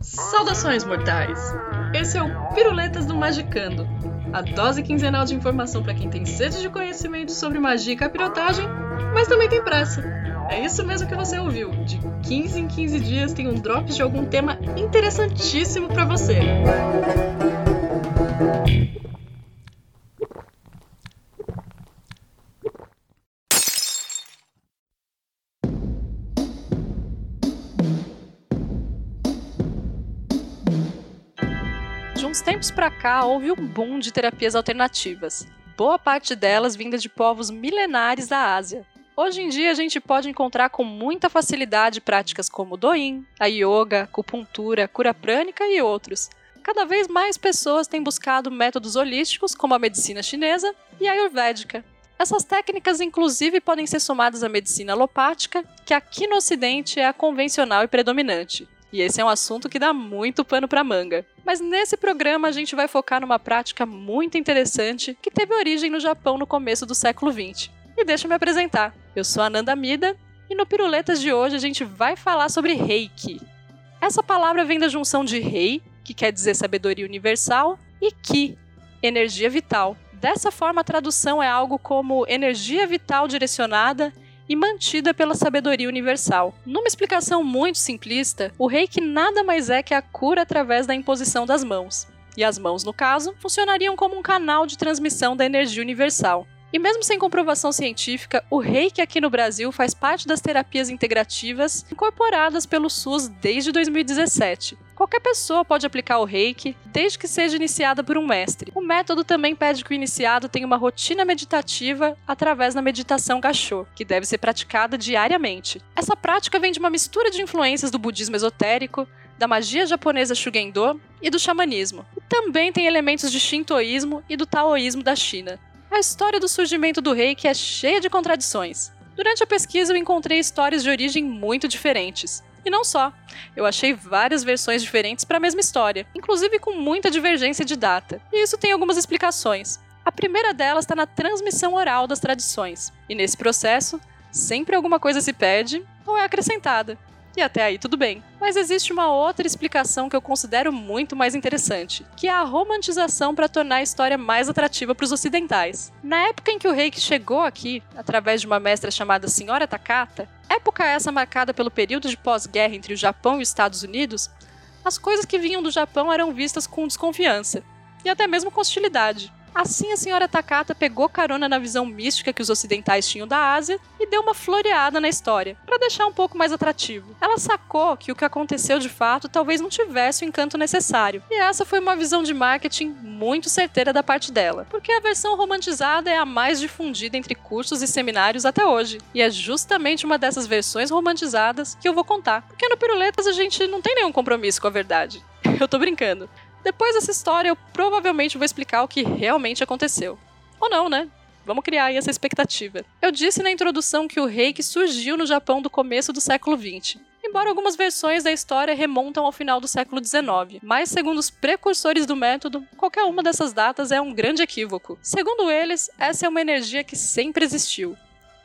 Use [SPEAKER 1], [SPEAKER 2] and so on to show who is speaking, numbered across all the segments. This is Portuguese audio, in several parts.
[SPEAKER 1] Saudações, mortais! Esse é o Piruletas do Magicando, a dose quinzenal de informação para quem tem sede de conhecimento sobre magia e capirotagem, mas também tem pressa. É isso mesmo que você ouviu. De 15 em 15 dias tem um drop de algum tema interessantíssimo para você.
[SPEAKER 2] uns tempos para cá houve um boom de terapias alternativas, boa parte delas vinda de povos milenares da Ásia. Hoje em dia a gente pode encontrar com muita facilidade práticas como Doin, a yoga, acupuntura, cura prânica e outros. Cada vez mais pessoas têm buscado métodos holísticos como a medicina chinesa e a ayurvédica. Essas técnicas inclusive podem ser somadas à medicina alopática, que aqui no ocidente é a convencional e predominante. E esse é um assunto que dá muito pano para manga. Mas nesse programa a gente vai focar numa prática muito interessante que teve origem no Japão no começo do século XX. E deixa eu me apresentar. Eu sou a Nanda Mida e no Piruletas de hoje a gente vai falar sobre Reiki. Essa palavra vem da junção de Rei, que quer dizer sabedoria universal, e Ki, energia vital. Dessa forma, a tradução é algo como energia vital direcionada e mantida pela sabedoria universal. Numa explicação muito simplista, o reiki nada mais é que a cura através da imposição das mãos. E as mãos, no caso, funcionariam como um canal de transmissão da energia universal. E mesmo sem comprovação científica, o reiki aqui no Brasil faz parte das terapias integrativas incorporadas pelo SUS desde 2017. Qualquer pessoa pode aplicar o reiki, desde que seja iniciada por um mestre. O método também pede que o iniciado tenha uma rotina meditativa através da meditação gachô, que deve ser praticada diariamente. Essa prática vem de uma mistura de influências do budismo esotérico, da magia japonesa Shugendo e do xamanismo. E também tem elementos de shintoísmo e do taoísmo da China. A história do surgimento do reiki é cheia de contradições. Durante a pesquisa eu encontrei histórias de origem muito diferentes. E não só. Eu achei várias versões diferentes para a mesma história, inclusive com muita divergência de data. E isso tem algumas explicações. A primeira delas está na transmissão oral das tradições. E nesse processo, sempre alguma coisa se perde ou é acrescentada. E até aí tudo bem. Mas existe uma outra explicação que eu considero muito mais interessante, que é a romantização para tornar a história mais atrativa para os ocidentais. Na época em que o reiki chegou aqui, através de uma mestra chamada Senhora Takata, época essa marcada pelo período de pós-guerra entre o Japão e os Estados Unidos, as coisas que vinham do Japão eram vistas com desconfiança e até mesmo com hostilidade. Assim, a senhora Takata pegou carona na visão mística que os ocidentais tinham da Ásia e deu uma floreada na história, para deixar um pouco mais atrativo. Ela sacou que o que aconteceu de fato talvez não tivesse o encanto necessário, e essa foi uma visão de marketing muito certeira da parte dela, porque a versão romantizada é a mais difundida entre cursos e seminários até hoje, e é justamente uma dessas versões romantizadas que eu vou contar, porque no Piruletas a gente não tem nenhum compromisso com a verdade. Eu tô brincando. Depois dessa história, eu provavelmente vou explicar o que realmente aconteceu. Ou não, né? Vamos criar aí essa expectativa. Eu disse na introdução que o reiki surgiu no Japão do começo do século XX. Embora algumas versões da história remontam ao final do século XIX, mas segundo os precursores do método, qualquer uma dessas datas é um grande equívoco. Segundo eles, essa é uma energia que sempre existiu.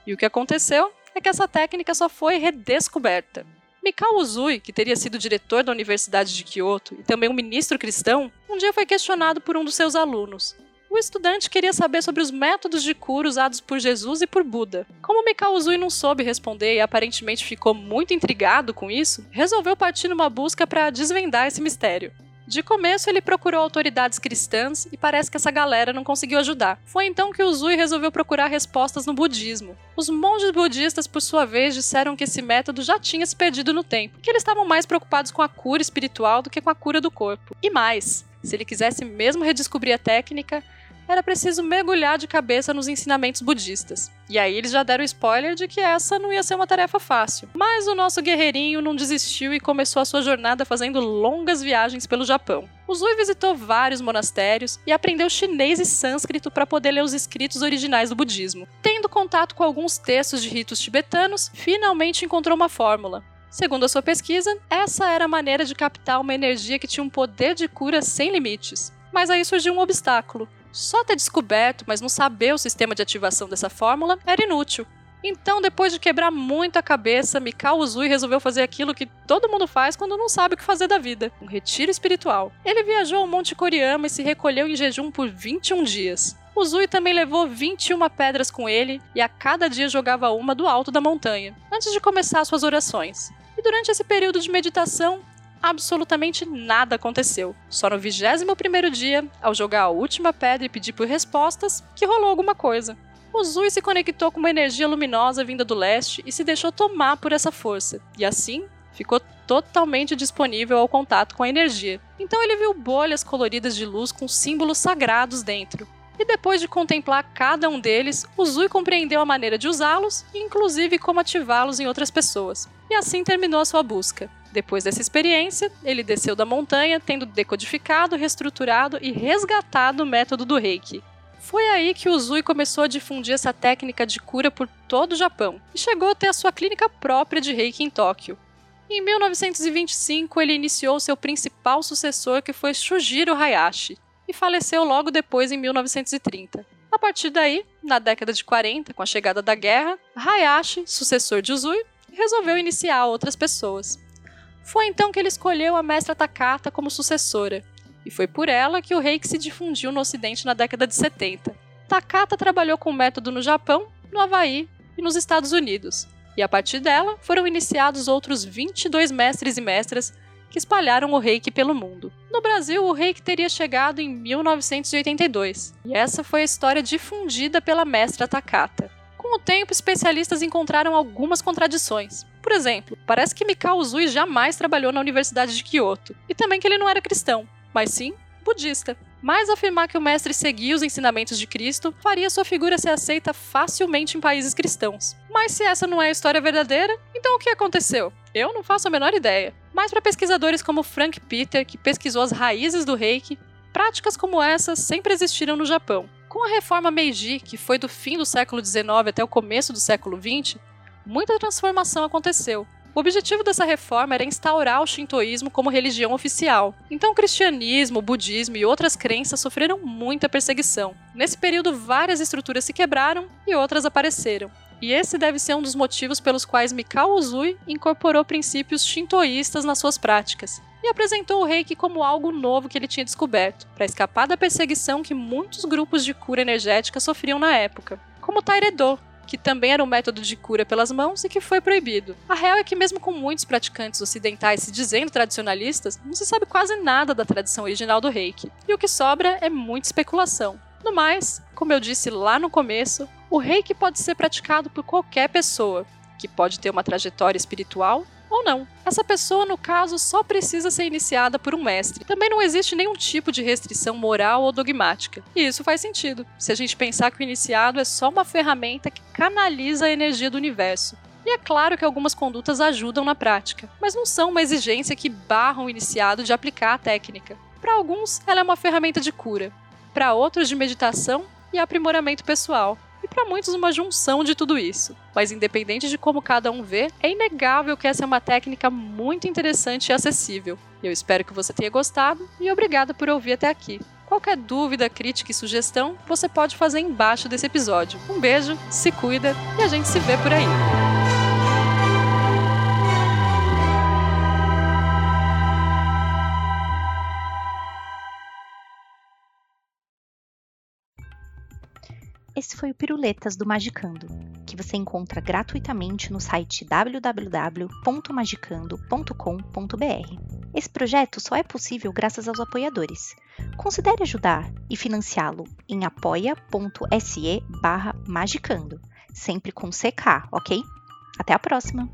[SPEAKER 2] E o que aconteceu é que essa técnica só foi redescoberta. Mikao Uzui, que teria sido diretor da Universidade de Kyoto e também um ministro cristão, um dia foi questionado por um dos seus alunos. O estudante queria saber sobre os métodos de cura usados por Jesus e por Buda. Como Mikao Uzui não soube responder e aparentemente ficou muito intrigado com isso, resolveu partir numa busca para desvendar esse mistério. De começo, ele procurou autoridades cristãs e parece que essa galera não conseguiu ajudar. Foi então que o Zui resolveu procurar respostas no budismo. Os monges budistas, por sua vez, disseram que esse método já tinha se perdido no tempo, que eles estavam mais preocupados com a cura espiritual do que com a cura do corpo. E mais, se ele quisesse mesmo redescobrir a técnica, era preciso mergulhar de cabeça nos ensinamentos budistas. E aí eles já deram spoiler de que essa não ia ser uma tarefa fácil. Mas o nosso guerreirinho não desistiu e começou a sua jornada fazendo longas viagens pelo Japão. O Zui visitou vários monastérios e aprendeu chinês e sânscrito para poder ler os escritos originais do budismo. Tendo contato com alguns textos de ritos tibetanos, finalmente encontrou uma fórmula. Segundo a sua pesquisa, essa era a maneira de captar uma energia que tinha um poder de cura sem limites. Mas aí surgiu um obstáculo. Só ter descoberto, mas não saber o sistema de ativação dessa fórmula era inútil. Então, depois de quebrar muito a cabeça, Mikao Uzui resolveu fazer aquilo que todo mundo faz quando não sabe o que fazer da vida: um retiro espiritual. Ele viajou ao Monte Koriyama e se recolheu em jejum por 21 dias. Uzui também levou 21 pedras com ele e a cada dia jogava uma do alto da montanha, antes de começar suas orações. E durante esse período de meditação, absolutamente nada aconteceu. Só no 21º dia, ao jogar a última pedra e pedir por respostas, que rolou alguma coisa. O Zui se conectou com uma energia luminosa vinda do leste e se deixou tomar por essa força, e assim ficou totalmente disponível ao contato com a energia. Então ele viu bolhas coloridas de luz com símbolos sagrados dentro. E depois de contemplar cada um deles, o Zui compreendeu a maneira de usá-los e inclusive como ativá-los em outras pessoas. E assim terminou a sua busca. Depois dessa experiência, ele desceu da montanha, tendo decodificado, reestruturado e resgatado o método do Reiki. Foi aí que o Zui começou a difundir essa técnica de cura por todo o Japão e chegou a ter a sua clínica própria de Reiki em Tóquio. Em 1925, ele iniciou seu principal sucessor, que foi Shujiro Hayashi, faleceu logo depois em 1930. A partir daí, na década de 40, com a chegada da guerra, Hayashi, sucessor de Uzui, resolveu iniciar outras pessoas. Foi então que ele escolheu a mestra Takata como sucessora, e foi por ela que o reiki se difundiu no ocidente na década de 70. Takata trabalhou com o método no Japão, no Havaí e nos Estados Unidos, e a partir dela foram iniciados outros 22 mestres e mestras que espalharam o reiki pelo mundo. No Brasil, o reiki teria chegado em 1982, e essa foi a história difundida pela mestra Takata. Com o tempo, especialistas encontraram algumas contradições. Por exemplo, parece que Mikao Uzui jamais trabalhou na Universidade de Kyoto, e também que ele não era cristão mas sim budista. Mas afirmar que o mestre seguia os ensinamentos de Cristo faria sua figura ser aceita facilmente em países cristãos. Mas se essa não é a história verdadeira, então o que aconteceu? Eu não faço a menor ideia. Mas para pesquisadores como Frank Peter, que pesquisou as raízes do reiki, práticas como essa sempre existiram no Japão. Com a reforma Meiji, que foi do fim do século XIX até o começo do século XX, muita transformação aconteceu, o objetivo dessa reforma era instaurar o shintoísmo como religião oficial. Então, o cristianismo, o budismo e outras crenças sofreram muita perseguição. Nesse período, várias estruturas se quebraram e outras apareceram. E esse deve ser um dos motivos pelos quais Mikao Uzui incorporou princípios shintoístas nas suas práticas e apresentou o reiki como algo novo que ele tinha descoberto, para escapar da perseguição que muitos grupos de cura energética sofriam na época, como o Tairedo, que também era um método de cura pelas mãos e que foi proibido. A real é que, mesmo com muitos praticantes ocidentais se dizendo tradicionalistas, não se sabe quase nada da tradição original do reiki, e o que sobra é muita especulação. No mais, como eu disse lá no começo, o reiki pode ser praticado por qualquer pessoa, que pode ter uma trajetória espiritual ou não. Essa pessoa, no caso, só precisa ser iniciada por um mestre. Também não existe nenhum tipo de restrição moral ou dogmática. E isso faz sentido, se a gente pensar que o iniciado é só uma ferramenta que canaliza a energia do universo. E é claro que algumas condutas ajudam na prática, mas não são uma exigência que barra o iniciado de aplicar a técnica. Para alguns, ela é uma ferramenta de cura, para outros, de meditação e aprimoramento pessoal e para muitos uma junção de tudo isso. Mas independente de como cada um vê, é inegável que essa é uma técnica muito interessante e acessível. Eu espero que você tenha gostado e obrigada por ouvir até aqui. Qualquer dúvida, crítica e sugestão, você pode fazer embaixo desse episódio. Um beijo, se cuida e a gente se vê por aí.
[SPEAKER 3] Esse foi o Piruletas do Magicando, que você encontra gratuitamente no site www.magicando.com.br. Esse projeto só é possível graças aos apoiadores. Considere ajudar e financiá-lo em apoia.se magicando, sempre com CK, ok? Até a próxima!